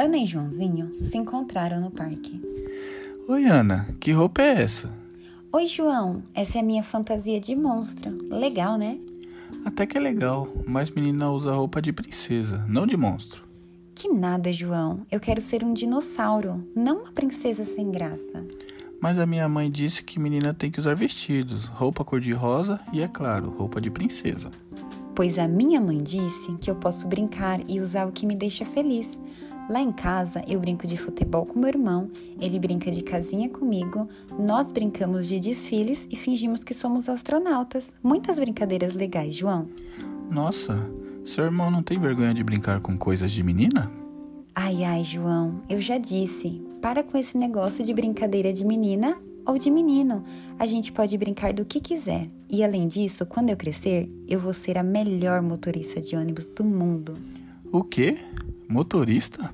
Ana e Joãozinho se encontraram no parque. Oi, Ana, que roupa é essa? Oi, João, essa é a minha fantasia de monstro. Legal, né? Até que é legal, mas menina usa roupa de princesa, não de monstro. Que nada, João. Eu quero ser um dinossauro, não uma princesa sem graça. Mas a minha mãe disse que menina tem que usar vestidos, roupa cor-de-rosa e, é claro, roupa de princesa. Pois a minha mãe disse que eu posso brincar e usar o que me deixa feliz. Lá em casa, eu brinco de futebol com meu irmão, ele brinca de casinha comigo, nós brincamos de desfiles e fingimos que somos astronautas. Muitas brincadeiras legais, João. Nossa, seu irmão não tem vergonha de brincar com coisas de menina? Ai, ai, João, eu já disse. Para com esse negócio de brincadeira de menina ou de menino. A gente pode brincar do que quiser. E além disso, quando eu crescer, eu vou ser a melhor motorista de ônibus do mundo. O quê? Motorista?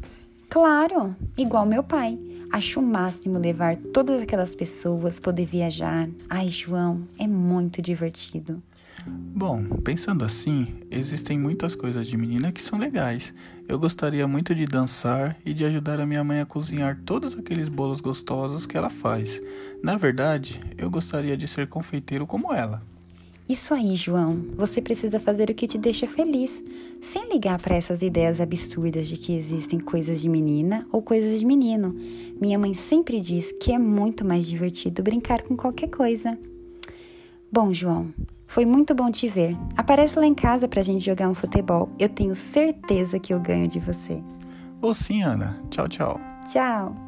Claro, igual meu pai. Acho o máximo levar todas aquelas pessoas, poder viajar. Ai, João, é muito divertido. Bom, pensando assim, existem muitas coisas de menina que são legais. Eu gostaria muito de dançar e de ajudar a minha mãe a cozinhar todos aqueles bolos gostosos que ela faz. Na verdade, eu gostaria de ser confeiteiro como ela. Isso aí, João. Você precisa fazer o que te deixa feliz, sem ligar para essas ideias absurdas de que existem coisas de menina ou coisas de menino. Minha mãe sempre diz que é muito mais divertido brincar com qualquer coisa. Bom, João, foi muito bom te ver. Aparece lá em casa pra gente jogar um futebol. Eu tenho certeza que eu ganho de você. Ô sim, Ana. Tchau, tchau. Tchau.